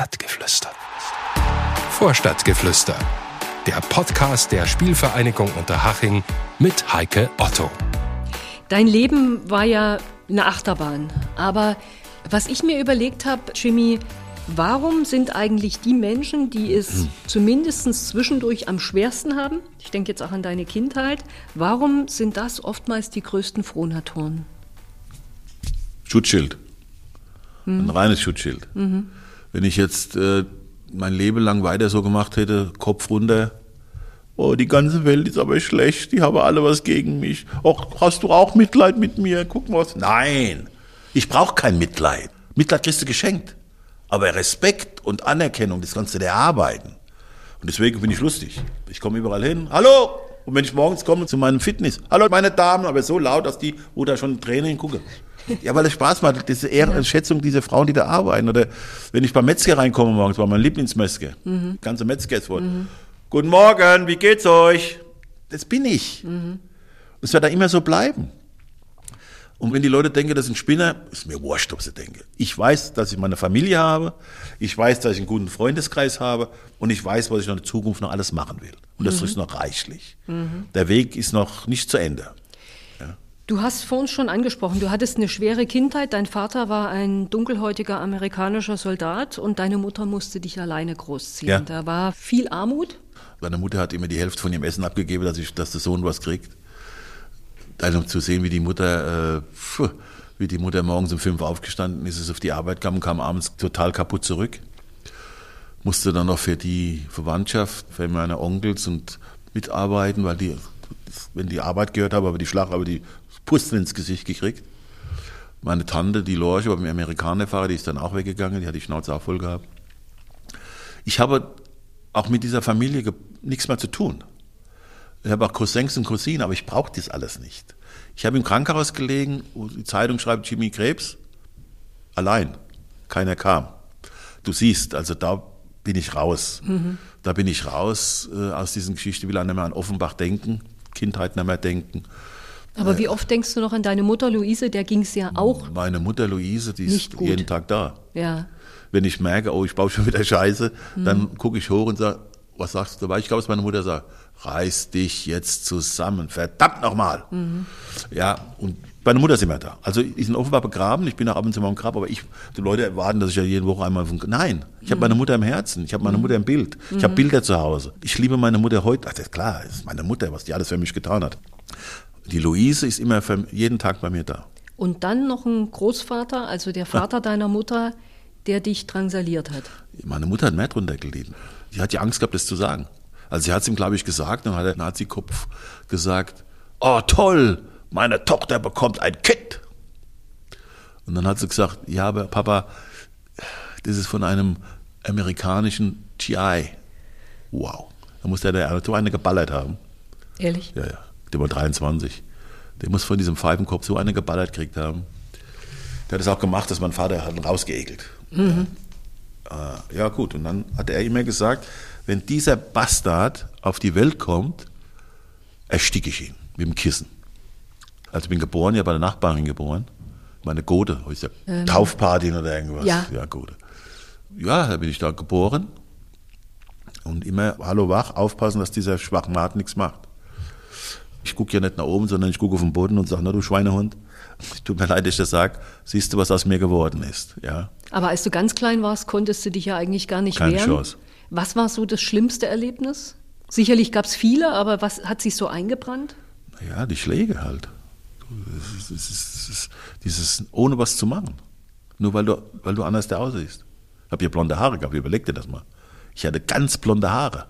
Vorstadtgeflüster. Vorstadtgeflüster. Der Podcast der Spielvereinigung Unterhaching mit Heike Otto. Dein Leben war ja eine Achterbahn. Aber was ich mir überlegt habe, Jimmy, warum sind eigentlich die Menschen, die es hm. zumindest zwischendurch am schwersten haben, ich denke jetzt auch an deine Kindheit, warum sind das oftmals die größten Frohnaturen? Schutzschild. Hm. Ein reines Schutzschild. Mhm. Wenn ich jetzt äh, mein Leben lang weiter so gemacht hätte, Kopf runter, oh, die ganze Welt ist aber schlecht, die haben alle was gegen mich. Och, hast du auch Mitleid mit mir? Guck mal was. Nein, ich brauche kein Mitleid. Mitleid kriegst du geschenkt. Aber Respekt und Anerkennung, das kannst du dir erarbeiten. Und deswegen bin ich lustig. Ich komme überall hin. Hallo! Und wenn ich morgens komme zu meinem Fitness, hallo meine Damen, aber so laut, dass die, wo da schon Tränen hingucken. Ja, weil es Spaß macht, diese Ehrenschätzung dieser Frauen, die da arbeiten. Oder wenn ich beim Metzger reinkomme morgens, war mein Lieblingsmetzger. Mhm. Ganze Metzger ist voll. Mhm. Guten Morgen, wie geht's euch? Das bin ich. Mhm. Es wird da immer so bleiben. Und wenn die Leute denken, das ist ein Spinner, ist mir wurscht, ob sie denken. Ich weiß, dass ich meine Familie habe, ich weiß, dass ich einen guten Freundeskreis habe und ich weiß, was ich noch in Zukunft noch alles machen will. Und das mhm. ist noch reichlich. Mhm. Der Weg ist noch nicht zu Ende. Du hast vor uns schon angesprochen, du hattest eine schwere Kindheit. Dein Vater war ein dunkelhäutiger amerikanischer Soldat und deine Mutter musste dich alleine großziehen. Ja. Da war viel Armut. Meine Mutter hat immer die Hälfte von ihrem Essen abgegeben, dass, ich, dass der Sohn was kriegt. Also zu sehen, wie die Mutter, äh, pfuh, wie die Mutter morgens um fünf aufgestanden ist, ist auf die Arbeit kam, kam abends total kaputt zurück. Musste dann noch für die Verwandtschaft, für meine Onkels und mitarbeiten, weil die, wenn die Arbeit gehört haben, aber die Schlag, aber die Pusten ins Gesicht gekriegt. Meine Tante, die Lorche, war mit Amerikanerfahrer, die ist dann auch weggegangen, die hat die Schnauze auch voll gehabt. Ich habe auch mit dieser Familie nichts mehr zu tun. Ich habe auch Cousins und Cousinen, aber ich brauche das alles nicht. Ich habe im Krankenhaus gelegen, wo die Zeitung schreibt Jimmy Krebs, allein, keiner kam. Du siehst, also da bin ich raus. Mhm. Da bin ich raus äh, aus diesen Geschichten, will auch nicht mehr an Offenbach denken, Kindheit nicht mehr denken. Aber wie oft denkst du noch an deine Mutter Luise? Der ging es ja auch. Meine Mutter Luise, die ist gut. jeden Tag da. Ja. Wenn ich merke, oh, ich baue schon wieder Scheiße, mhm. dann gucke ich hoch und sage, was sagst du dabei? Ich glaube, was meine Mutter sagt, reiß dich jetzt zusammen, verdammt nochmal. Mhm. Ja, und meine Mutter ist immer da. Also ich bin offenbar begraben, ich bin auch ab und zu mal im Grab, aber ich, die Leute erwarten, dass ich ja jede Woche einmal von, nein, ich habe mhm. meine Mutter im Herzen, ich habe meine mhm. Mutter im Bild, ich habe mhm. Bilder zu Hause. Ich liebe meine Mutter heute, ach, das ist klar, das ist meine Mutter, was die alles für mich getan hat. Die Luise ist immer jeden Tag bei mir da. Und dann noch ein Großvater, also der Vater ja. deiner Mutter, der dich drangsaliert hat. Meine Mutter hat mehr drunter gelitten. Die hat ja Angst gehabt, das zu sagen. Also sie hat es ihm, glaube ich, gesagt, dann hat der Nazi-Kopf gesagt, oh toll, meine Tochter bekommt ein Kind. Und dann hat sie gesagt, ja, aber Papa, das ist von einem amerikanischen GI. Wow. Da muss der, der so eine geballert haben. Ehrlich? Ja, ja der war 23. Der muss von diesem Pfeifenkopf so eine geballert gekriegt haben. Der hat es auch gemacht, dass mein Vater hat ihn rausgeekelt. Mhm. Äh, ja, gut. Und dann hat er immer gesagt, wenn dieser Bastard auf die Welt kommt, ersticke ich ihn mit dem Kissen. Also ich bin geboren, ja bei der Nachbarin geboren. Meine Gode, ist ja ähm, Taufparty oder irgendwas. Ja. ja, Gode. Ja, da bin ich da geboren. Und immer, hallo wach, aufpassen, dass dieser Schwachmat nichts macht. Ich gucke ja nicht nach oben, sondern ich gucke auf den Boden und sage, na du Schweinehund, tut mir leid, dass ich das sage, siehst du, was aus mir geworden ist. Ja. Aber als du ganz klein warst, konntest du dich ja eigentlich gar nicht Keine wehren. Chance. Was war so das schlimmste Erlebnis? Sicherlich gab es viele, aber was hat sich so eingebrannt? Ja, die Schläge halt. Das ist, das ist, dieses ohne was zu machen. Nur weil du, weil du anders aussiehst. Ich habe hier blonde Haare gehabt, überleg dir das mal. Ich hatte ganz blonde Haare.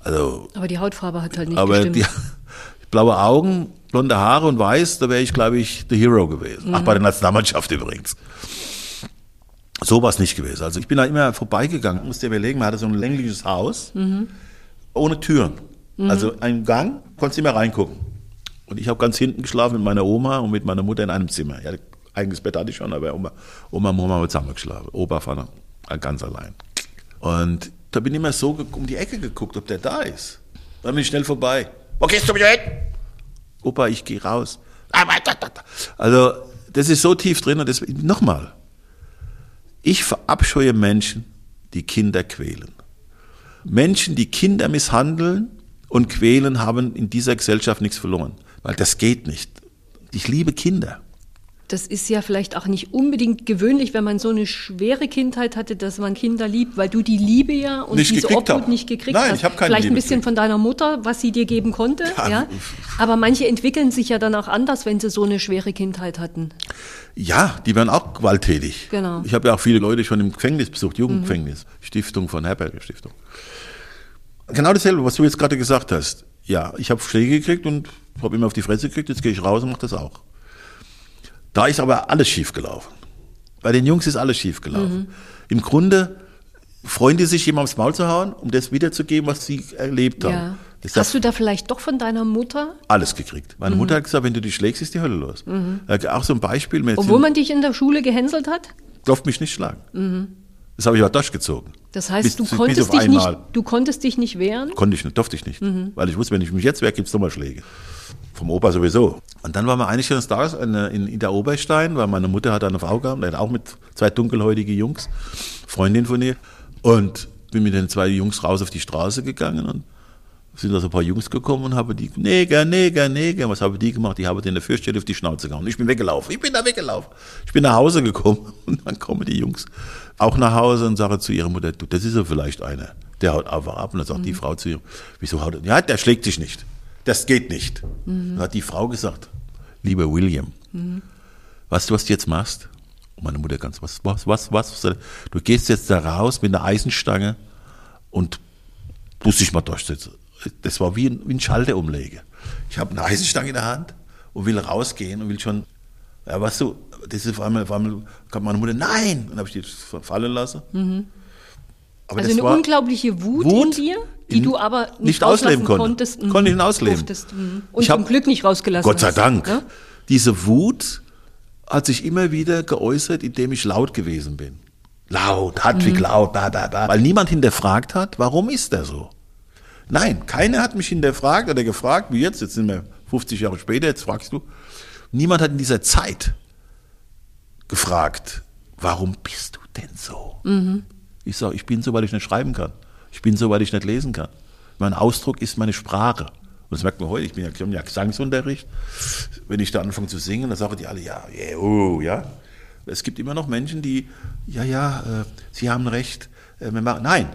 Also, aber die Hautfarbe hat halt nicht aber gestimmt. Die, blaue Augen, blonde Haare und weiß, da wäre ich, glaube ich, the Hero gewesen. Mhm. Ach, bei der Nationalmannschaft übrigens. So war es nicht gewesen. Also ich bin da immer vorbeigegangen, musste dir überlegen, man hatte so ein längliches Haus, mhm. ohne Türen. Mhm. Also ein Gang, konntest du immer reingucken. Und ich habe ganz hinten geschlafen mit meiner Oma und mit meiner Mutter in einem Zimmer. Ja, eigenes Bett hatte ich schon, aber Oma, Oma und Oma haben zusammen geschlafen. Opa war ganz allein. Und da bin ich immer so um die Ecke geguckt, ob der da ist. Dann bin ich schnell vorbei. Wo gehst du wieder hin? Opa, ich gehe raus. Also, das ist so tief drin und das, nochmal. Ich verabscheue Menschen, die Kinder quälen. Menschen, die Kinder misshandeln und quälen, haben in dieser Gesellschaft nichts verloren. Weil das geht nicht. Ich liebe Kinder. Das ist ja vielleicht auch nicht unbedingt gewöhnlich, wenn man so eine schwere Kindheit hatte, dass man Kinder liebt, weil du die Liebe ja und Nicht diese Obhut hab. nicht gekriegt Nein, hast. ich hab keine Vielleicht Liebe ein bisschen gekriegt. von deiner Mutter, was sie dir geben konnte. Ja. Ja. Aber manche entwickeln sich ja dann auch anders, wenn sie so eine schwere Kindheit hatten. Ja, die werden auch gewalttätig. Genau. Ich habe ja auch viele Leute schon im Gefängnis besucht, Jugendgefängnis, Stiftung von Herberger Stiftung. Genau dasselbe, was du jetzt gerade gesagt hast. Ja, ich habe Schläge gekriegt und habe immer auf die Fresse gekriegt, jetzt gehe ich raus und mache das auch. Da ist aber alles schief gelaufen. Bei den Jungs ist alles schief gelaufen. Im Grunde freuen die sich, jemand aufs Maul zu hauen, um das wiederzugeben, was sie erlebt haben. Ja. Das Hast du da vielleicht doch von deiner Mutter, alles gekriegt. Meine Mutter hat gesagt, wenn du dich schlägst, ist die Hölle los. Äh, Auch so ein Beispiel. Obwohl man dich in der Schule gehänselt hat? durfte mich nicht schlagen. Das habe ich aber durchgezogen. Das heißt, Bis- du konntest dich nicht, du konntest dich nicht wehren? Konnte ich nicht, durfte ich nicht. Weil ich wusste, wenn ich mich jetzt wehre, gibt es nochmal Schläge. Vom Opa sowieso. Und dann waren wir eines schönes Tages in, in, der Oberstein, weil meine Mutter hat eine Frau gehabt, die hat auch mit zwei dunkelhäutige Jungs, Freundin von ihr. Und bin mit den zwei Jungs raus auf die Straße gegangen und sind da so ein paar Jungs gekommen und haben die, Neger, Neger, Neger, was haben die gemacht? Die haben den der Fürststelle auf die Schnauze gehauen. Ich bin weggelaufen, ich bin da weggelaufen. Ich bin nach Hause gekommen und dann kommen die Jungs auch nach Hause und sagen zu ihrer Mutter, du, das ist ja vielleicht einer, der haut einfach ab. Und dann sagt die Frau zu ihr, wieso haut er? Ja, der schlägt dich nicht. Das geht nicht. Dann hat die Frau gesagt, lieber William, weißt du, was du jetzt machst? Und meine Mutter ganz, was, was, was, was? Du gehst jetzt da raus mit einer Eisenstange und musst dich mal durchsetzen. Das war wie ein, wie ein Schalterumlege. Ich habe eine Eisenstange in der Hand und will rausgehen und will schon, ja, weißt du, das ist auf einmal, auf einmal kam meine Mutter, nein! Und dann habe ich die fallen lassen. Aber. Also eine unglaubliche Wut, in Wut, dir, die in- du aber nicht, nicht ausleben konnte. konntest. Mhm. Konnte ich nicht ausleben. Durftest, mhm. Und Ich zum Glück nicht rausgelassen Gott sei hast, Dank. ne? Diese Wut hat sich immer wieder geäußert, indem ich laut gewesen bin. Laut, Hartwig Mhm. laut, da, da, da. Weil niemand hinterfragt hat, warum ist er so? Nein, keiner hat mich hinterfragt oder gefragt, wie jetzt, jetzt sind wir 50 Jahre später, jetzt fragst du. Niemand hat in dieser Zeit gefragt, warum bist du denn so? Mhm. Ich sage, ich bin so, weil ich nicht schreiben kann. Ich bin so, weil ich nicht lesen kann. Mein Ausdruck ist meine Sprache. Und das merkt man heute, ich bin ja, ich ja Gesangsunterricht. Wenn ich da anfange zu singen, dann sagen die alle, ja, yeah, oh, ja. Es gibt immer noch Menschen, die, ja, ja, äh, sie haben recht. Äh, wir machen, nein,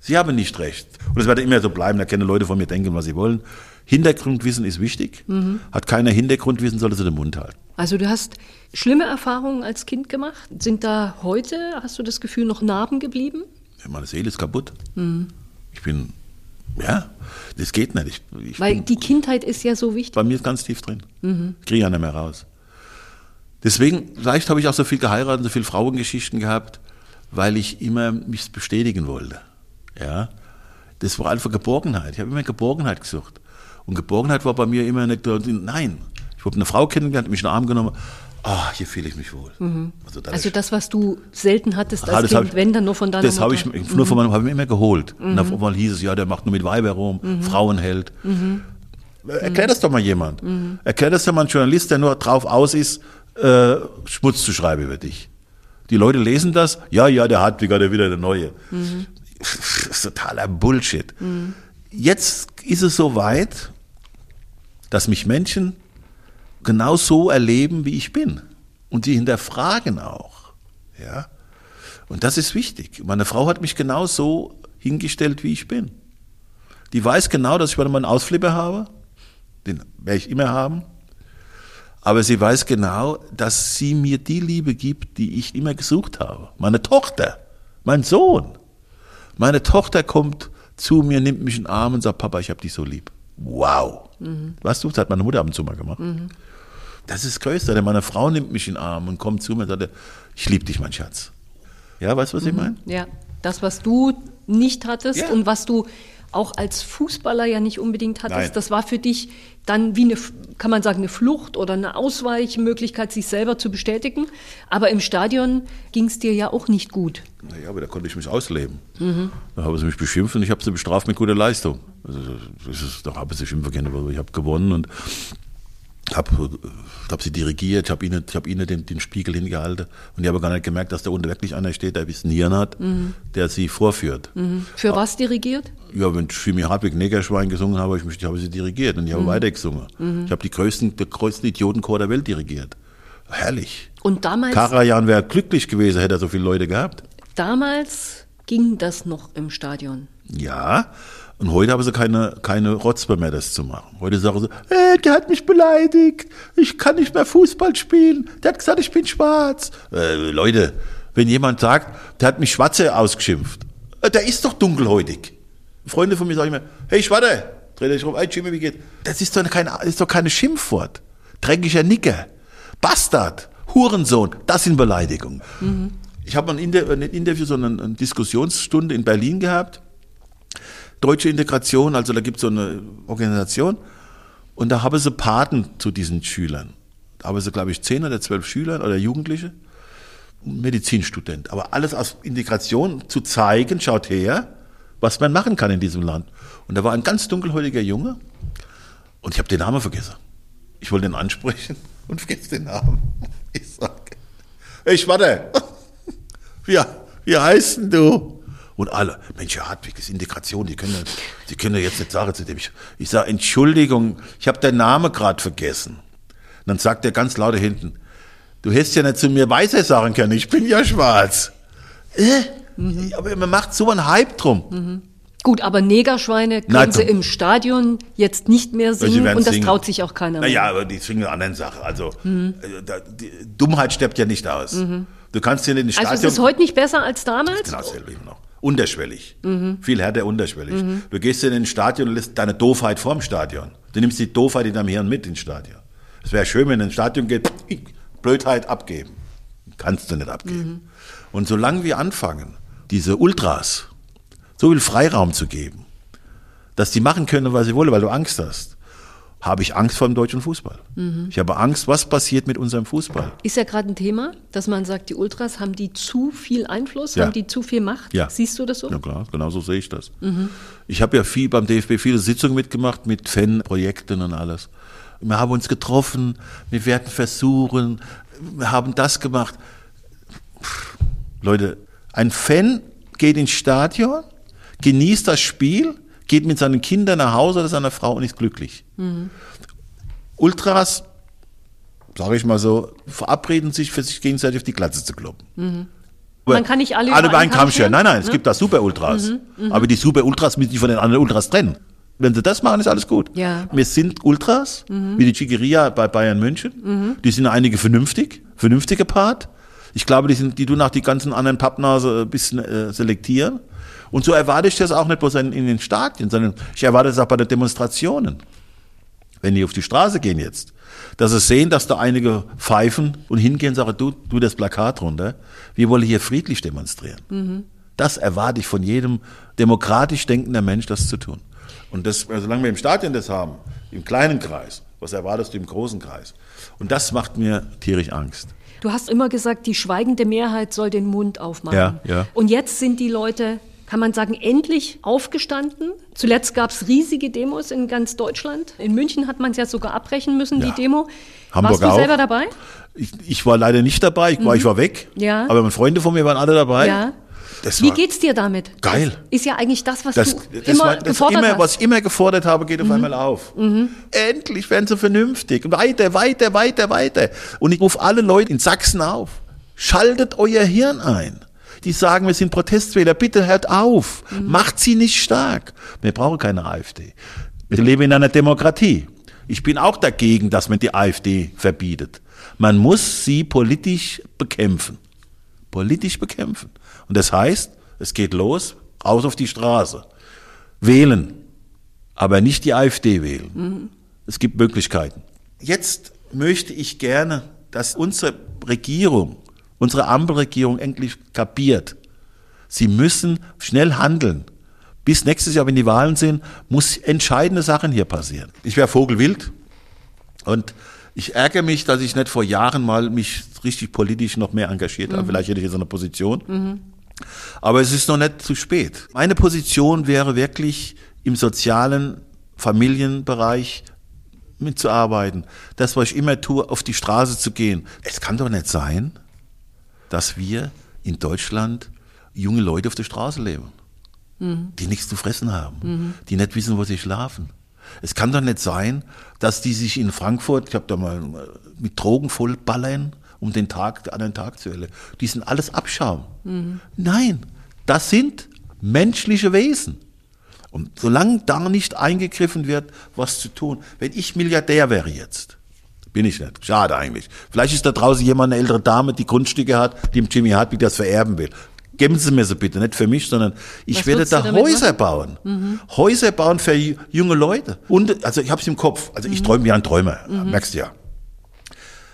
sie haben nicht recht. Und es wird immer so bleiben, da können Leute von mir denken, was sie wollen. Hintergrundwissen ist wichtig. Hat keiner Hintergrundwissen, sollte sie den Mund halten. Also du hast schlimme Erfahrungen als Kind gemacht. Sind da heute, hast du das Gefühl, noch Narben geblieben? Meine Seele ist kaputt. Ich bin, ja, das geht nicht. Ich, ich Weil bin, die Kindheit ist ja so wichtig. bei mir ist ganz tief drin. Kriege ja nicht mehr raus. Deswegen, vielleicht habe ich auch so viel geheiratet, so viel Frauengeschichten gehabt, weil ich immer mich bestätigen wollte. Ja, das war einfach Geborgenheit. Ich habe immer Geborgenheit gesucht. Und Geborgenheit war bei mir immer nicht, nein. Ich habe eine Frau kennengelernt, mich in den Arm genommen. Ah, hier fühle ich mich wohl. Also, da Also das, was du selten hattest Ah, als Kind, ich- wenn dann nur von deiner Das habe ich nur von meinem habe ich mir immer geholt. Und auf einmal hieß es, ja, der macht nur mit Weiber rum, Frauenheld. Äh, Erklär das doch mal jemand. Erklär das doch mal ein Journalist, der nur drauf aus ist, äh, Schmutz zu schreiben über dich. Die Leute lesen das, ja, ja, der Hartwiger, der wieder der Neue. Das ist totaler Bullshit. Jetzt ist es so weit, dass mich Menschen genau so erleben, wie ich bin. Und die hinterfragen auch. Ja. Und das ist wichtig. Meine Frau hat mich genau so hingestellt, wie ich bin. Die weiß genau, dass ich mal einen Ausflipper habe. Den werde ich immer haben. Aber sie weiß genau, dass sie mir die Liebe gibt, die ich immer gesucht habe. Meine Tochter, mein Sohn. Meine Tochter kommt zu mir, nimmt mich in den Arm und sagt, Papa, ich habe dich so lieb. Wow. Weißt du, das hat meine Mutter ab und zu mal gemacht. Das ist das Größte. Denn meine Frau nimmt mich in den Arm und kommt zu mir und sagt, ich liebe dich, mein Schatz. Ja, weißt du, was ich meine? Ja, das, was du nicht hattest Ja. und was du auch als Fußballer ja nicht unbedingt hattest, Nein. das war für dich dann wie eine, kann man sagen, eine Flucht oder eine Ausweichmöglichkeit, sich selber zu bestätigen. Aber im Stadion ging es dir ja auch nicht gut. Naja, aber da konnte ich mich ausleben. Da haben sie mich beschimpft und ich habe sie bestraft mit guter Leistung. Also, das ist, da haben sie schimpfen können, aber ich habe gewonnen und habe hab sie dirigiert, ich habe ihnen, ich hab ihnen den, den Spiegel hingehalten und ich habe gar nicht gemerkt, dass da unten wirklich einer steht, der ein bisschen Hirn hat, mhm. der sie vorführt. Mhm. Für was dirigiert? Ja, wenn Jimmy Hartwig Negerschwein gesungen habe, ich, ich habe sie dirigiert und ich habe mhm. weitergesungen. Mhm. Ich habe die größten, den größten Idiotenchor der Welt dirigiert. Herrlich. Und damals? Karajan wäre glücklich gewesen, hätte er so viele Leute gehabt. Damals ging das noch im Stadion. Ja, und heute haben sie keine, keine Rotzbe mehr, das zu machen. Heute sagen sie, äh, der hat mich beleidigt, ich kann nicht mehr Fußball spielen, der hat gesagt, ich bin schwarz. Äh, Leute, wenn jemand sagt, der hat mich Schwarze ausgeschimpft, äh, der ist doch dunkelhäutig. Freunde von mir sagen immer, hey Schwarze, dreht dich rum, hey Jimmy, wie geht? Das ist doch kein, das ist doch keine Schimpfwort. Dreckiger Nicker, Bastard, Hurensohn, das sind Beleidigungen. Mhm. Ich habe ein, Inter ein Interview, sondern eine Diskussionsstunde in Berlin gehabt Deutsche Integration, also da gibt es so eine Organisation und da haben sie Paten zu diesen Schülern. Da haben sie, glaube ich, zehn oder zwölf Schüler oder Jugendliche, Medizinstudent. Aber alles aus Integration zu zeigen, schaut her, was man machen kann in diesem Land. Und da war ein ganz dunkelhäutiger Junge und ich habe den Namen vergessen. Ich wollte ihn ansprechen und vergesse den Namen. Ich sage, ich warte, wie, wie heißt denn du? Und alle, Mensch, Herr Hartwig, ist Integration, die können, die können ja jetzt nicht sagen zu dem. Ich, ich sage, Entschuldigung, ich habe den Namen gerade vergessen. Und dann sagt er ganz laut hinten, du hättest ja nicht zu mir Weiße sagen können, ich bin ja schwarz. Äh? Mhm. Aber man macht so einen Hype drum. Mhm. Gut, aber Negerschweine können Nein, sie im Stadion jetzt nicht mehr singen und das singen. traut sich auch keiner mehr. Naja, aber die singen eine andere Sache. Also mhm. Äh, Dummheit stirbt ja nicht aus. Mhm. Du kannst hier in den Stadion... Also ist es heute nicht besser als damals? Genau dasselbe immer noch. Unterschwellig. Mhm. Viel härter unterschwellig. Mhm. Du gehst in ein Stadion und lässt deine Doofheit vorm Stadion. Du nimmst die Doofheit in deinem Hirn mit ins Stadion. Es wäre schön, wenn ein Stadion geht, Blödheit abgeben. Kannst du nicht abgeben. Mhm. Und solange wir anfangen, diese Ultras so viel Freiraum zu geben, dass die machen können, was sie wollen, weil du Angst hast, habe ich Angst vor dem deutschen Fußball. Mhm. Ich habe Angst, was passiert mit unserem Fußball. Ist ja gerade ein Thema, dass man sagt, die Ultras haben die zu viel Einfluss, ja. haben die zu viel Macht. Ja. Siehst du das so? Ja klar, genau so sehe ich das. Mhm. Ich habe ja viel beim DFB viele Sitzungen mitgemacht mit Fanprojekten und alles. Wir haben uns getroffen, wir werden versuchen, wir haben das gemacht. Leute, ein Fan geht ins Stadion, genießt das Spiel, geht mit seinen Kindern nach Hause oder seiner Frau und ist glücklich. Mhm. Ultras, sage ich mal so, verabreden sich für sich gegenseitig auf die Glatze zu kloppen. Mhm. Man kann nicht alle, alle über einen Kamm scheren. Nein, nein, es ne? gibt da Super-Ultras. Mhm, mh. Aber die Super-Ultras müssen sich von den anderen Ultras trennen. Wenn sie das machen, ist alles gut. Ja. Wir sind Ultras, mhm. wie die Chigeria bei Bayern München. Mhm. Die sind einige vernünftig, vernünftige Part. Ich glaube, die, sind, die tun nach die ganzen anderen Pappnase ein bisschen äh, selektieren. Und so erwarte ich das auch nicht bloß in, in den Stadien, sondern ich erwarte es auch bei den Demonstrationen. Wenn die auf die Straße gehen jetzt, dass sie sehen, dass da einige pfeifen und hingehen und sagen, du, du das Plakat runter, wir wollen hier friedlich demonstrieren. Mhm. Das erwarte ich von jedem demokratisch denkender Mensch, das zu tun. Und das, solange wir im Stadion das haben, im kleinen Kreis, was erwartest du im großen Kreis? Und das macht mir tierisch Angst. Du hast immer gesagt, die schweigende Mehrheit soll den Mund aufmachen. Ja, ja. Und jetzt sind die Leute kann man sagen, endlich aufgestanden. Zuletzt gab es riesige Demos in ganz Deutschland. In München hat man es ja sogar abbrechen müssen, ja. die Demo. Hamburg Warst du auch. selber dabei? Ich, ich, war leider nicht dabei, ich, war, mhm. ich war weg. Ja. Aber meine Freunde von mir waren alle dabei. Ja. Das Wie geht's dir damit? Geil. Das ist ja eigentlich das, was das, du das immer war, gefordert immer, hast. Was ich immer gefordert habe, geht auf mhm. einmal auf. Mhm. Endlich werden sie vernünftig. Weiter, weiter, weiter, weiter. Und ich rufe alle Leute in Sachsen auf. Schaltet euer Hirn ein die sagen, wir sind Protestwähler, bitte hört auf, mhm. macht sie nicht stark. Wir brauchen keine AfD. Wir leben in einer Demokratie. Ich bin auch dagegen, dass man die AfD verbietet. Man muss sie politisch bekämpfen. Politisch bekämpfen. Und das heißt, es geht los, raus auf die Straße. Wählen. Aber nicht die AfD wählen. Mhm. Es gibt Möglichkeiten. Jetzt möchte ich gerne, dass unsere Regierung unsere Ampelregierung endlich kapiert. Sie müssen schnell handeln. Bis nächstes Jahr, wenn die Wahlen sind, muss entscheidende Sachen hier passieren. Ich wäre Vogelwild und ich ärgere mich, dass ich nicht vor Jahren mal mich richtig politisch noch mehr engagiert habe. Mhm. Vielleicht hätte ich jetzt eine Position. Mhm. Aber es ist noch nicht zu spät. Meine Position wäre wirklich im sozialen Familienbereich mitzuarbeiten. Das, was ich immer tue, auf die Straße zu gehen. Es kann doch nicht sein, dass wir in Deutschland junge Leute auf der Straße leben, mhm. die nichts zu fressen haben, mhm. die nicht wissen, wo sie schlafen. Es kann doch nicht sein, dass die sich in Frankfurt, ich habe da mal mit Drogen vollballern, um den Tag an den Tag zu erleben. Die sind alles Abschaum. Mhm. Nein, das sind menschliche Wesen. Und solange da nicht eingegriffen wird, was zu tun, wenn ich Milliardär wäre jetzt, bin ich nicht. Schade eigentlich. Vielleicht ist da draußen jemand, eine ältere Dame, die Grundstücke hat, die im Jimmy Hartwig das vererben will. Geben Sie mir so bitte, nicht für mich, sondern ich Was werde da Häuser machen? bauen. Mhm. Häuser bauen für junge Leute. Und, also ich habe es im Kopf. Also ich mhm. träume wie ein Träumer, mhm. merkst du ja.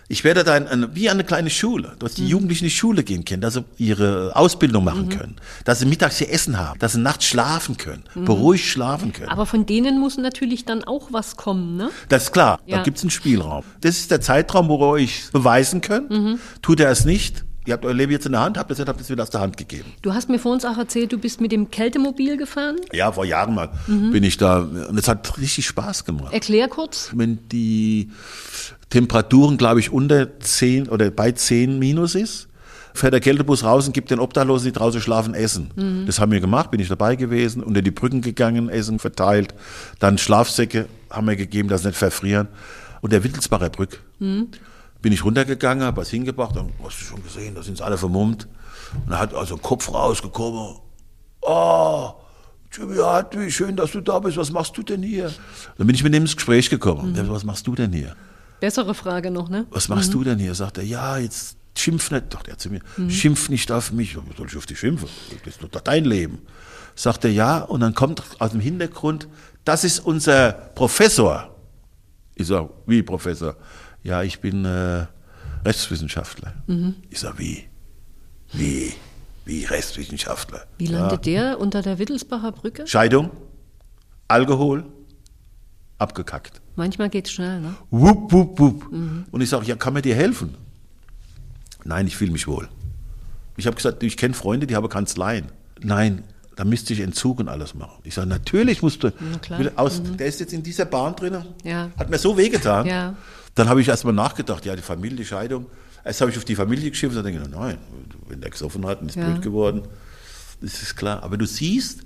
Ich werde da ein, wie eine kleine Schule, dass die mhm. Jugendlichen in die Schule gehen können, dass sie ihre Ausbildung machen mhm. können, dass sie mittags ihr Essen haben, dass sie nachts schlafen können, mhm. beruhigt schlafen können. Aber von denen muss natürlich dann auch was kommen, ne? Das ist klar, ja. da gibt es einen Spielraum. Das ist der Zeitraum, wo ihr euch beweisen könnt. Mhm. Tut er es nicht, Ihr habt euer Leben jetzt in der Hand, habt es nicht, habt es wieder aus der Hand gegeben. Du hast mir vor uns auch erzählt, du bist mit dem Kältemobil gefahren? Ja, vor Jahren mal mhm. bin ich da und es hat richtig Spaß gemacht. Erklär kurz. Wenn die Temperaturen, glaube ich, unter 10 oder bei 10 minus ist, fährt der Kältebus raus und gibt den Obdachlosen, die draußen schlafen, Essen. Mhm. Das haben wir gemacht, bin ich dabei gewesen, unter die Brücken gegangen, Essen verteilt. Dann Schlafsäcke haben wir gegeben, dass sie nicht verfrieren. Und der Wittelsbacher Brück. Mhm. Bin ich runtergegangen, habe was hingebracht, dann hast du schon gesehen, da sind alle vermummt. Und da hat also Kopf rausgekommen. Oh, Jimmy Hartwig, schön, dass du da bist. Was machst du denn hier? Dann bin ich mit ihm ins Gespräch gekommen. Mhm. Was machst du denn hier? Bessere Frage noch, ne? Was machst mhm. du denn hier? Sagt er, ja, jetzt schimpf nicht, doch der zu mir, mhm. schimpf nicht auf mich. Was soll ich auf dich schimpfen? Das ist doch dein Leben. Sagt er, ja, und dann kommt aus dem Hintergrund, das ist unser Professor. Ich sage, wie Professor? Ja, ich bin äh, Rechtswissenschaftler. Mhm. Ich sage, wie? Wie? Wie Rechtswissenschaftler? Wie landet ja. der unter der Wittelsbacher Brücke? Scheidung, Alkohol, abgekackt. Manchmal geht es schnell, ne? Wupp, wupp, wupp. Mhm. Und ich sage, ja, kann mir dir helfen? Nein, ich fühle mich wohl. Ich habe gesagt, ich kenne Freunde, die haben Kanzleien. Nein, da müsste ich Entzug und alles machen. Ich sage, natürlich musst du. Aus, mhm. Der ist jetzt in dieser Bahn drin. Ja. Hat mir so wehgetan. Ja. Dann habe ich erstmal nachgedacht, ja, die Familie, die Scheidung. Erst habe ich auf die Familie geschimpft und dann denke ich, nein, wenn der gesoffen hat und ist ja. blöd geworden, das ist klar. Aber du siehst,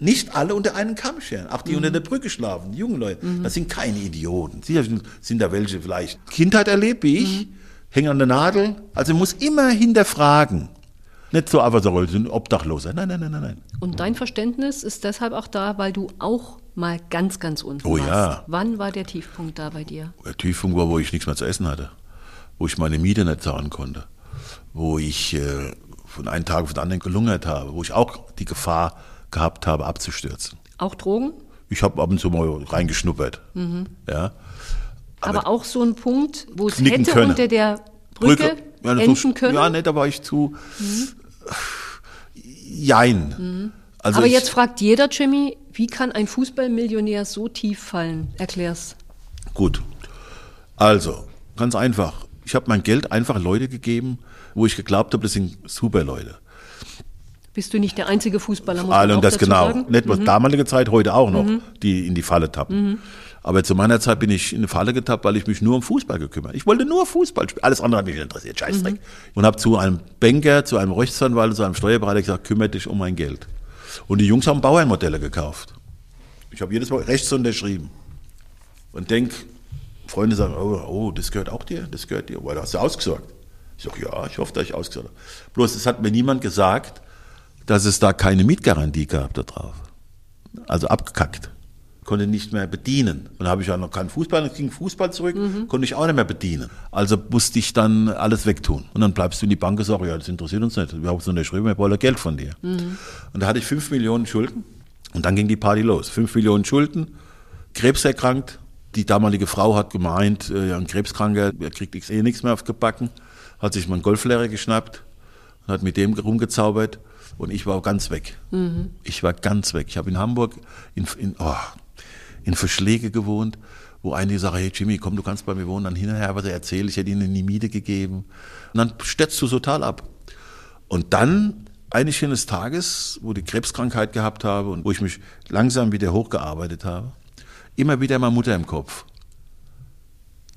nicht alle unter einen Kamm scheren. Auch die mhm. unter der Brücke schlafen, die jungen Leute. Mhm. Das sind keine Idioten. Sicher sind da welche vielleicht Kindheit erlebt wie ich, mhm. hängen an der Nadel. Also muss immer hinterfragen. Nicht so einfach so, sind Obdachloser. Nein, nein, nein, nein, nein. Und dein Verständnis ist deshalb auch da, weil du auch mal ganz, ganz unten oh, warst. Ja. Wann war der Tiefpunkt da bei dir? Der Tiefpunkt war, wo ich nichts mehr zu essen hatte. Wo ich meine Miete nicht zahlen konnte. Wo ich äh, von einem Tag auf den anderen gelungert habe. Wo ich auch die Gefahr gehabt habe, abzustürzen. Auch Drogen? Ich habe ab und zu mal reingeschnuppert. Mhm. Ja. Aber, Aber, auch so ein Punkt, wo es hätte können. unter der Brücke, Brücke. Ja, enden können? Ja, ne, da war ich zu. Mhm. Jein. Mhm. Also Aber ich, jetzt fragt jeder, Jimmy, wie kann ein Fußballmillionär so tief fallen? Erklär's. Gut. Also, ganz einfach. Ich habe mein Geld einfach Leute gegeben, wo ich geglaubt habe, das sind super Leute. Bist du nicht der einzige Fußballer, muss Alle und das genau. Sagen? Nicht nur mhm. damalige Zeit, heute auch noch, mhm. die in die Falle tappen. Mhm. Aber zu meiner Zeit bin ich in eine Falle getappt, weil ich mich nur um Fußball gekümmert. Ich wollte nur Fußball spielen. Alles andere hat mich nicht interessiert. Scheißdreck. Mhm. Und habe zu einem Banker, zu einem Rechtsanwalt, zu einem Steuerberater gesagt, kümmere dich um mein Geld. Und die Jungs haben Bauernmodelle gekauft. Ich habe jedes Mal rechts unterschrieben. Und denk, Freunde sagen, oh, oh, das gehört auch dir, das gehört dir. Weil hast du ausgesorgt. Ich sage, ja, ich hoffe, dass ich ausgesorgt habe. Bloß, es hat mir niemand gesagt, dass es da keine Mietgarantie gab da drauf. Also abgekackt. Konnte nicht mehr bedienen. Und habe ich ja noch keinen Fußball, dann ging Fußball zurück, mhm. konnte ich auch nicht mehr bedienen. Also musste ich dann alles wegtun. Und dann bleibst du in die Bank und sagst, ja, das interessiert uns nicht. Wir haben so unterschrieben, wir wollen Geld von dir. Mhm. Und da hatte ich fünf Millionen Schulden. Und dann ging die Party los. Fünf Millionen Schulden, Krebs erkrankt. Die damalige Frau hat gemeint, äh, ein Krebskranker, er kriegt eh nichts mehr aufgebacken. Hat sich meinen Golflehrer geschnappt und hat mit dem rumgezaubert. Und ich war ganz weg. Mhm. Ich war ganz weg. Ich habe in Hamburg in, in, oh, in Verschläge gewohnt, wo einige sagen, hey Jimmy, komm, du kannst bei mir wohnen. Dann hinterher was er erzählt, ich hätte ihnen die Miete gegeben. Und dann stürzt du total ab. Und dann, eines schönes Tages, wo ich Krebskrankheit gehabt habe und wo ich mich langsam wieder hochgearbeitet habe, immer wieder meine Mutter im Kopf.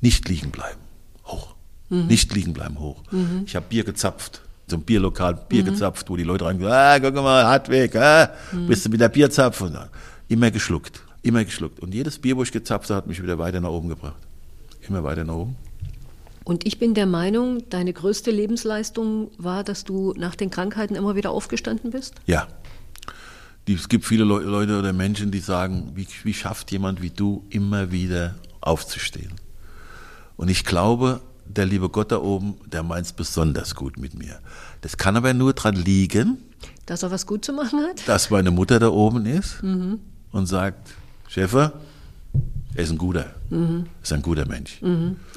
Nicht liegen bleiben. Hoch. Nicht liegen bleiben, hoch. Ich habe Bier gezapft. So ein Bierlokal, Bier gezapft, wo die Leute reingehen, ah, guck mal, Hartweg, ah, bist du mit der Bierzapf? Und dann immer geschluckt, immer geschluckt. Und jedes Bier, wo ich gezapft habe, hat mich wieder weiter nach oben gebracht. Immer weiter nach oben. Und ich bin der Meinung, deine größte Lebensleistung war, dass du nach den Krankheiten immer wieder aufgestanden bist? Ja. Es gibt viele Leu- Leute oder Menschen, die sagen, wie, wie schafft jemand wie du immer wieder aufzustehen? Und ich glaube, der liebe Gott da oben, der meint es besonders gut mit mir. Das kann aber nur dran liegen, Dass er was gut zu machen hat? dass meine Mutter da oben ist und sagt, Schäfer, er ist ein guter, ist ein guter Mensch.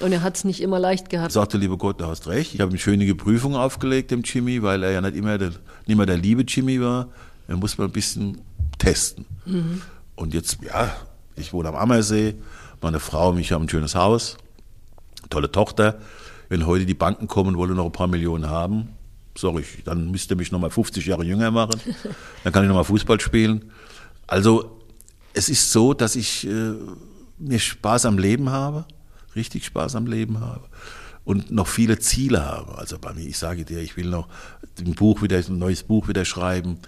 Und er hat es nicht immer leicht gehabt. Sagte, liebe Gott, du hast recht. Ich habe eine schöne Prüfung aufgelegt dem Jimmy, weil er ja nicht immer der, nicht mehr der liebe Jimmy war. Er muss mal ein bisschen testen. Und jetzt, ja, ich wohne am Ammersee, meine Frau und ich haben ein schönes Haus, tolle Tochter. Wenn heute die Banken kommen und wollen noch ein paar Millionen haben, sorry, dann müsst ihr mich nochmal 50 Jahre jünger machen. Dann kann ich nochmal Fußball spielen. Also es ist so, dass ich äh, mir Spaß am Leben habe, richtig Spaß am Leben habe und noch viele Ziele habe. Also bei mir, ich sage dir, ich will noch ein Buch wieder, ein neues Buch wieder schreiben.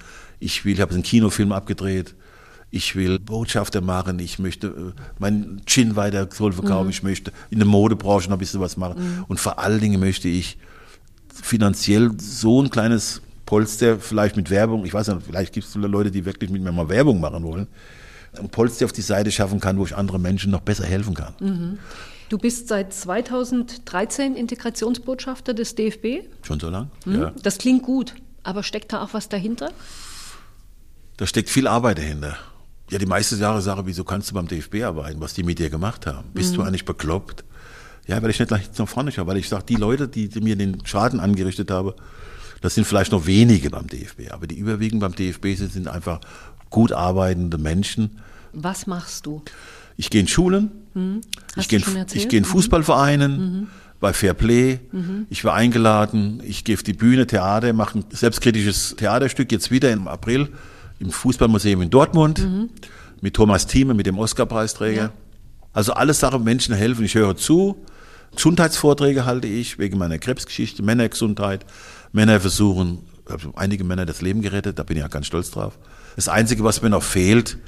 Ich will, ich habe einen Kinofilm abgedreht. Ich will Botschafter machen. Ich möchte äh, meinen Gin weiter soll verkaufen. Ich möchte in der Modebranche noch ein bisschen was machen. Und vor allen Dingen möchte ich finanziell so ein kleines Polster, vielleicht mit Werbung, ich weiß nicht, vielleicht gibt es Leute, die wirklich mit mir mal Werbung machen wollen, ein Polster auf die Seite schaffen kann, wo ich anderen Menschen noch besser helfen kann. Du bist seit 2013 Integrationsbotschafter des DFB. Schon so lang? Hm? Ja. Das klingt gut, aber steckt da auch was dahinter? Da steckt viel Arbeit dahinter. Ja, die meiste Jahre sage, wieso kannst du beim DFB arbeiten, was die mit dir gemacht haben? Bist du eigentlich bekloppt? Ja, weil ich nicht nach, nach vorne schaue, weil ich sage, die Leute, die, die mir den Schaden angerichtet haben, das sind vielleicht noch wenige beim DFB, aber die überwiegend beim DFB sind, sind einfach gut arbeitende Menschen. Was machst du? Ich gehe in Schulen, Hast ich gehe in, ich gehe in Mhm. Fußballvereinen, bei Fair Play. Ich war eingeladen, ich gehe auf die Bühne, Theater, mache ein selbstkritisches Theaterstück jetzt wieder im April im Fußballmuseum in Dortmund mit Thomas Thieme, mit dem Oscarpreisträger. Ja. Also alles Sachen, Menschen helfen. Ich höre zu. Gesundheitsvorträge halte ich wegen meiner Krebsgeschichte, Männergesundheit. Männer versuchen, habe einige Männer das Leben gerettet, da bin ich ja ganz stolz drauf. Das Einzige, was mir noch fehlt,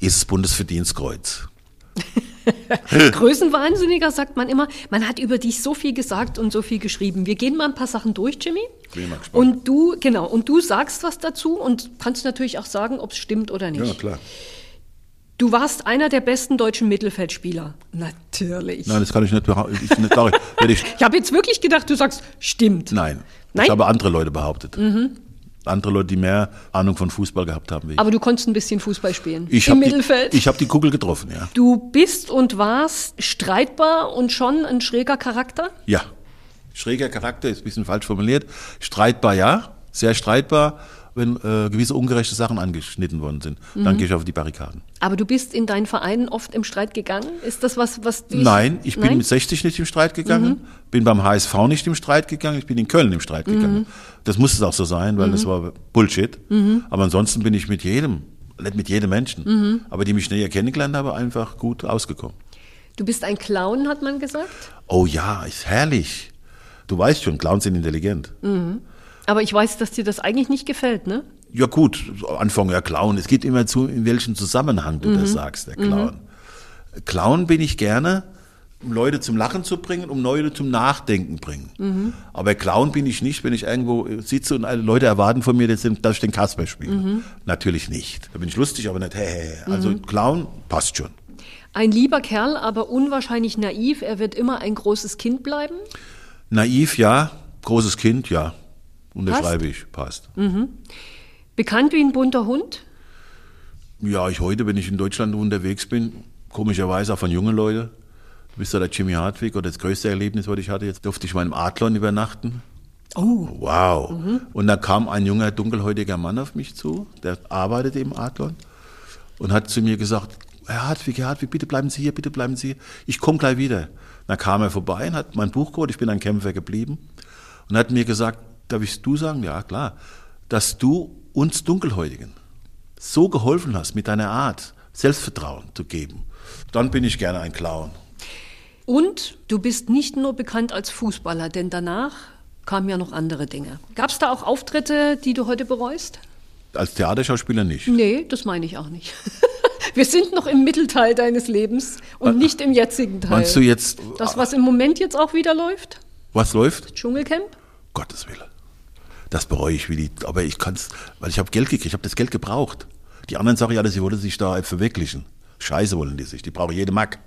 ist das Bundesverdienstkreuz. Größenwahnsinniger sagt man immer. Man hat über dich so viel gesagt und so viel geschrieben. Wir gehen mal ein paar Sachen durch, Jimmy. Bin mal gespannt. Und du, genau, und du sagst was dazu und kannst natürlich auch sagen, ob es stimmt oder nicht. Ja, klar. Du warst einer der besten deutschen Mittelfeldspieler. Natürlich. Nein, das kann ich nicht behaupten. Ich, wenn ich, Ich habe jetzt wirklich gedacht, du sagst, stimmt. nein, Nein? das haben andere Leute behauptet. Andere Leute, die mehr Ahnung von Fußball gehabt haben wie ich. Aber du konntest ein bisschen Fußball spielen. ich Im habe Mittelfeld. die, ich hab die Kugel getroffen, ja. du bist und warst streitbar und schon ein schräger Charakter. Ja. Schräger Charakter ist ein bisschen falsch formuliert. Streitbar, ja. Sehr streitbar, wenn äh, gewisse ungerechte Sachen angeschnitten worden sind. Mhm. Dann gehe ich auf die Barrikaden. Aber du bist in deinen Vereinen oft im Streit gegangen. Ist das was, was dich... Nein, ich bin Nein? Mhm. mit 60 nicht im Streit gegangen, bin beim HSV nicht im Streit gegangen, ich bin in Köln im Streit gegangen. Das muss es auch so sein, weil das war Bullshit. Aber ansonsten bin ich mit jedem, nicht mit jedem Menschen, aber die mich näher kennengelernt haben, einfach gut ausgekommen. Du bist ein Clown, hat man gesagt. Oh ja, ist herrlich. Du weißt schon, Clowns sind intelligent. Aber ich weiß, dass dir das eigentlich nicht gefällt, ne? Ja gut, Anfang ja Clown. Es geht immer zu, in welchem Zusammenhang du das sagst, der Clown. Clown bin ich gerne, um Leute zum Lachen zu bringen, um Leute zum Nachdenken bringen. Aber Clown bin ich nicht, wenn ich irgendwo sitze und alle Leute erwarten von mir, dass ich den Kasper spiele. Natürlich nicht. Da bin ich lustig, aber nicht, hey, hey, hey. Also Clown passt schon. Ein lieber Kerl, aber unwahrscheinlich naiv. Er wird immer ein großes Kind bleiben. Naiv, ja. Großes Kind, ja. Unterschreibe ich, passt. Bekannt wie ein bunter Hund. Ja, ich heute, wenn ich in Deutschland unterwegs bin, komischerweise auch von jungen Leuten. Du bist ja der Jimmy Hartwig oder das größte Erlebnis, was ich hatte. Jetzt durfte ich im Adlon übernachten. Oh. Wow. Und da kam ein junger, dunkelhäutiger Mann auf mich zu, der arbeitete im Adlon und hat zu mir gesagt, Herr Hartwig, Herr Hartwig, bitte bleiben Sie hier, bitte bleiben Sie hier. Ich komme gleich wieder. Dann kam er vorbei und hat mein Buch geholt, ich bin ein Kämpfer geblieben und hat mir gesagt, darf ich du sagen? Ja, klar. Dass du uns Dunkelhäutigen so geholfen hast mit deiner Art, Selbstvertrauen zu geben. Dann bin ich gerne ein Clown. Und du bist nicht nur bekannt als Fußballer, denn danach kamen ja noch andere Dinge. Gab es da auch Auftritte, die du heute bereust? Als Theaterschauspieler nicht. Nee, das meine ich auch nicht. Wir sind noch im Mittelteil deines Lebens und nicht im jetzigen Teil. Meinst du jetzt. Das, was im Moment jetzt auch wieder läuft? Was läuft? Dschungelcamp? Gottes Wille. Das bereue ich wie die. Aber ich kann es, weil ich habe Geld gekriegt, ich habe das Geld gebraucht. Die anderen sagen ja, sie wollen sich da verwirklichen. Scheiße wollen die sich, die brauchen jede Mack.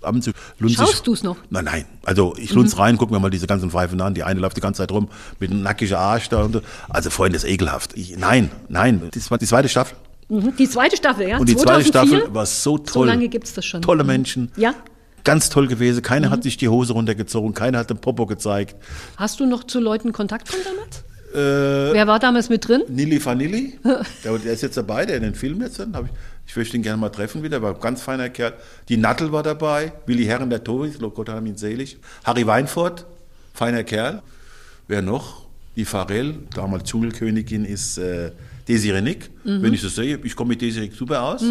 Ab und zu Schaust du's noch? Nein, nein. Also ich lunz rein, guck mir mal diese ganzen Pfeifen an. Die eine läuft die ganze Zeit rum mit einem nackigen Arsch da und so. Also Freunde, das ist ekelhaft. Ich, nein, nein. Das war die zweite Staffel. Mhm. Die zweite Staffel, ja? Und die zweite 2004? Staffel war so So toll. lange gibt's das schon. Tolle Menschen. Ja. Ganz toll gewesen. Keiner hat sich die Hose runtergezogen. Keiner hat den Popo gezeigt. Hast du noch zu Leuten Kontakt von damals? Äh, Wer war damals mit drin? Nili Vanilli, der, der ist jetzt dabei, der in den Film jetzt. Hab ich, ich möchte ihn gerne mal treffen wieder, war ein ganz feiner Kerl. Die Nattel war dabei, Willi Herren, der Toris, Gott haben ihn selig. Harry Weinfurt, feiner Kerl. Wer noch? Die Farel, damals Dschungelkönigin, ist äh, Desiree Nick. Mhm. Wenn ich das sehe, ich komme mit Desiree super aus.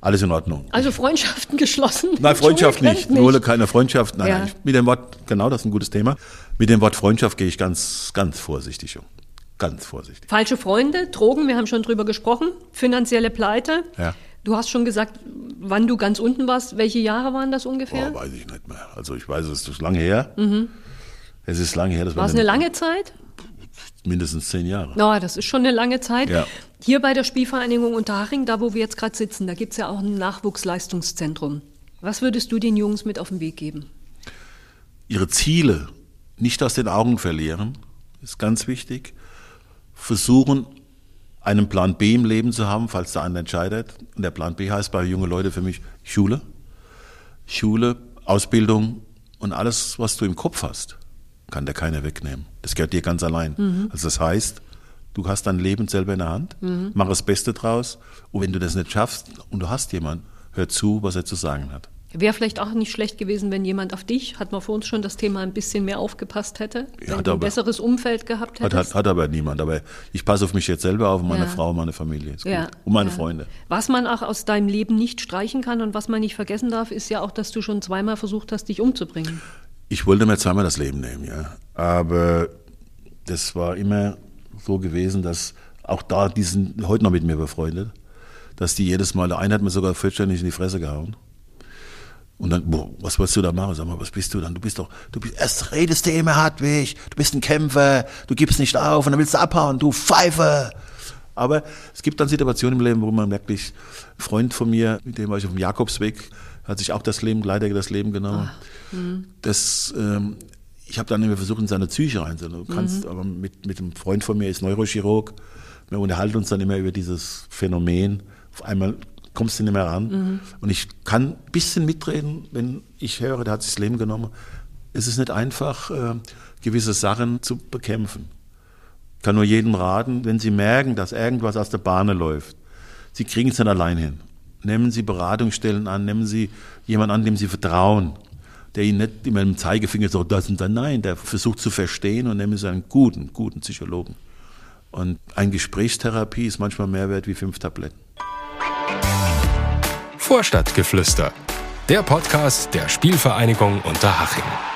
Alles in Ordnung. Also Freundschaften geschlossen? Nein, Freundschaft Dschungelcamp nicht. Nur keine Freundschaft. Nein, Ja. nein. Mit dem Wort, genau, das ist ein gutes Thema. Mit dem Wort Freundschaft gehe ich ganz, ganz vorsichtig um. Ganz vorsichtig. Falsche Freunde, Drogen, wir haben schon drüber gesprochen, finanzielle Pleite. Ja. Du hast schon gesagt, wann du ganz unten warst. Welche Jahre waren das ungefähr? Boah, weiß ich nicht mehr. Also ich weiß, es ist lange her. Es ist lange her. Das Mhm. War es eine lange Zeit? Mindestens zehn Jahre. Na, das ist schon eine lange Zeit. Ja. Hier bei der Spielvereinigung Unterhaching, da wo wir jetzt gerade sitzen, da gibt es ja auch ein Nachwuchsleistungszentrum. Was würdest du den Jungs mit auf den Weg geben? Ihre Ziele nicht aus den Augen verlieren, ist ganz wichtig. Versuchen, einen Plan B im Leben zu haben, falls der eine entscheidet. Und der Plan B heißt bei jungen Leuten für mich Schule. Schule, Ausbildung und alles, was du im Kopf hast, kann dir keiner wegnehmen. Das gehört dir ganz allein. Also das heißt, du hast dein Leben selber in der Hand, mach das Beste draus. Und wenn du das nicht schaffst und du hast jemanden, hör zu, was er zu sagen hat. Wäre vielleicht auch nicht schlecht gewesen, wenn jemand auf dich, hat man vor uns schon das Thema ein bisschen mehr aufgepasst hätte, Ja, wenn du ein aber- besseres Umfeld gehabt hättest. hat, hat aber niemand. Aber ich passe auf mich jetzt selber auf, meine Ja. Frau, meine Familie. Ja, Und meine ja. Freunde. Was man auch aus deinem Leben nicht streichen kann und was man nicht vergessen darf, ist ja auch, dass du schon zweimal versucht hast, dich umzubringen. Ich wollte mir zweimal das Leben nehmen, ja. Aber das war immer so gewesen, dass auch da, die sind heute noch mit mir befreundet, dass die jedes Mal, der eine hat mir sogar vollständig in die Fresse gehauen. Und dann, boah, was willst du da machen? Sag mal, was bist du dann? Du bist doch, du bist, erst redest du immer Hartwig, du bist ein Kämpfer, du gibst nicht auf und dann willst du abhauen, du Pfeife. Aber es gibt dann Situationen im Leben, wo man wirklich, Freund von mir, mit dem war ich auf dem Jakobsweg, hat sich auch das Leben, leider das Leben genommen. Das, ähm, ich habe dann immer versucht, in seine Psyche reinzugehen. Du kannst, aber mit, mit einem Freund von mir ist Neurochirurg. Wir unterhalten uns dann immer über dieses Phänomen. Auf einmal kommst du nicht mehr ran. Und ich kann ein bisschen mitreden, wenn ich höre, der hat sich das Leben genommen. Es ist nicht einfach, äh, gewisse Sachen zu bekämpfen. Ich kann nur jedem raten, wenn Sie merken, dass irgendwas aus der Bahn läuft, Sie kriegen es nicht allein hin. Nehmen Sie Beratungsstellen an, nehmen Sie jemanden an, dem Sie vertrauen, der Ihnen nicht mit dem Zeigefinger so das und dann nein, der versucht zu verstehen und nehmen Sie einen guten, guten Psychologen. Und eine Gesprächstherapie ist manchmal mehr wert wie fünf Tabletten. Vorstadtgeflüster. Der Podcast der Spielvereinigung Unterhaching.